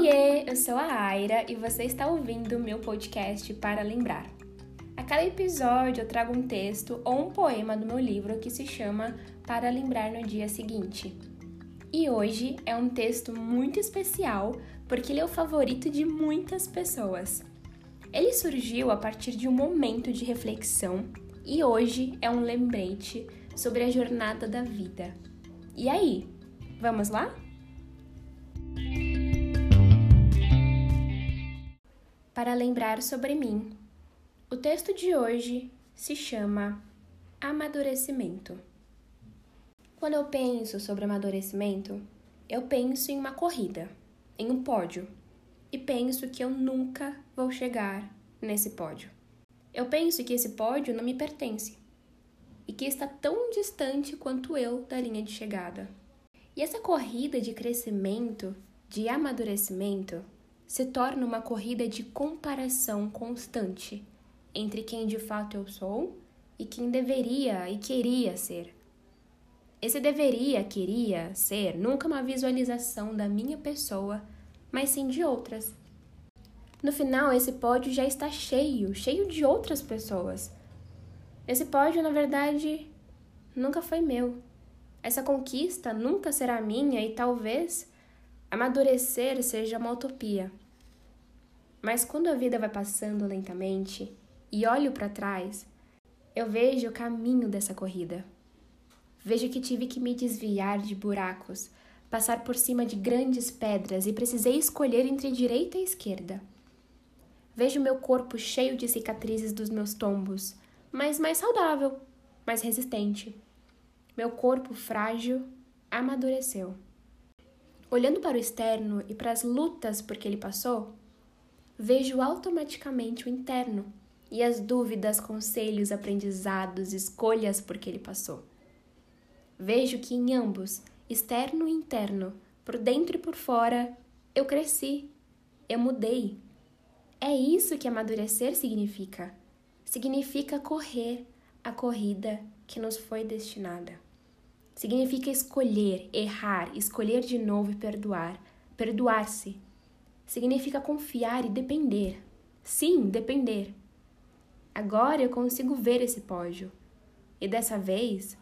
Oiê, eu sou a Aira e você está ouvindo o meu podcast para lembrar. A cada episódio eu trago um texto ou um poema do meu livro que se chama Para lembrar no dia seguinte. E hoje é um texto muito especial porque ele é o favorito de muitas pessoas. Ele surgiu a partir de um momento de reflexão e hoje é um lembrete sobre a jornada da vida. E aí, vamos lá? Para lembrar sobre mim. O texto de hoje se chama Amadurecimento. Quando eu penso sobre amadurecimento, eu penso em uma corrida, em um pódio, e penso que eu nunca vou chegar nesse pódio. Eu penso que esse pódio não me pertence e que está tão distante quanto eu da linha de chegada. E essa corrida de crescimento, de amadurecimento, se torna uma corrida de comparação constante entre quem de fato eu sou e quem deveria e queria ser. Esse deveria, queria ser nunca uma visualização da minha pessoa, mas sim de outras. No final, esse pódio já está cheio, cheio de outras pessoas. Esse pódio, na verdade, nunca foi meu. Essa conquista nunca será minha e talvez amadurecer seja uma utopia. Mas quando a vida vai passando lentamente e olho para trás, eu vejo o caminho dessa corrida. Vejo que tive que me desviar de buracos, passar por cima de grandes pedras e precisei escolher entre direita e esquerda. Vejo meu corpo cheio de cicatrizes dos meus tombos, mas mais saudável, mais resistente. Meu corpo frágil amadureceu. Olhando para o externo e para as lutas por que ele passou, vejo automaticamente o interno e as dúvidas, conselhos, aprendizados, escolhas por que ele passou. Vejo que em ambos, externo e interno, por dentro e por fora, eu cresci, eu mudei. É isso que amadurecer significa. Significa correr a corrida que nos foi destinada. Significa escolher, errar, escolher de novo e perdoar, perdoar-se. Significa confiar e depender. Sim, depender. Agora eu consigo ver esse pódio. E dessa vez,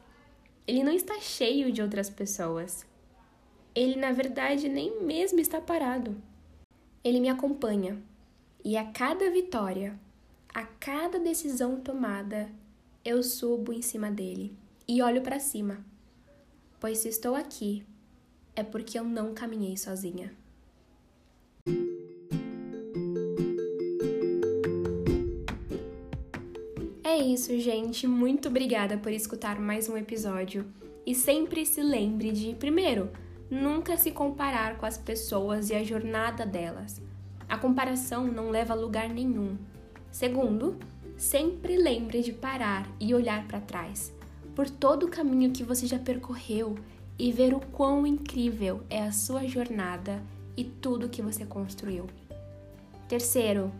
ele não está cheio de outras pessoas. Ele, na verdade, nem mesmo está parado. Ele me acompanha. E a cada vitória, a cada decisão tomada, eu subo em cima dele e olho para cima. Pois se estou aqui, é porque eu não caminhei sozinha. É isso, gente. Muito obrigada por escutar mais um episódio. E sempre se lembre de, primeiro, nunca se comparar com as pessoas e a jornada delas. A comparação não leva a lugar nenhum. Segundo, sempre lembre de parar e olhar para trás, por todo o caminho que você já percorreu e ver o quão incrível é a sua jornada e tudo que você construiu. Terceiro,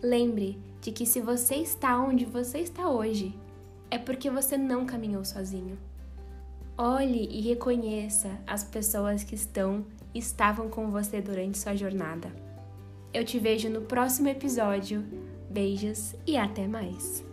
lembre de que se você está onde você está hoje, é porque você não caminhou sozinho. Olhe e reconheça as pessoas que estão e estavam com você durante sua jornada. Eu te vejo no próximo episódio. Beijos e até mais!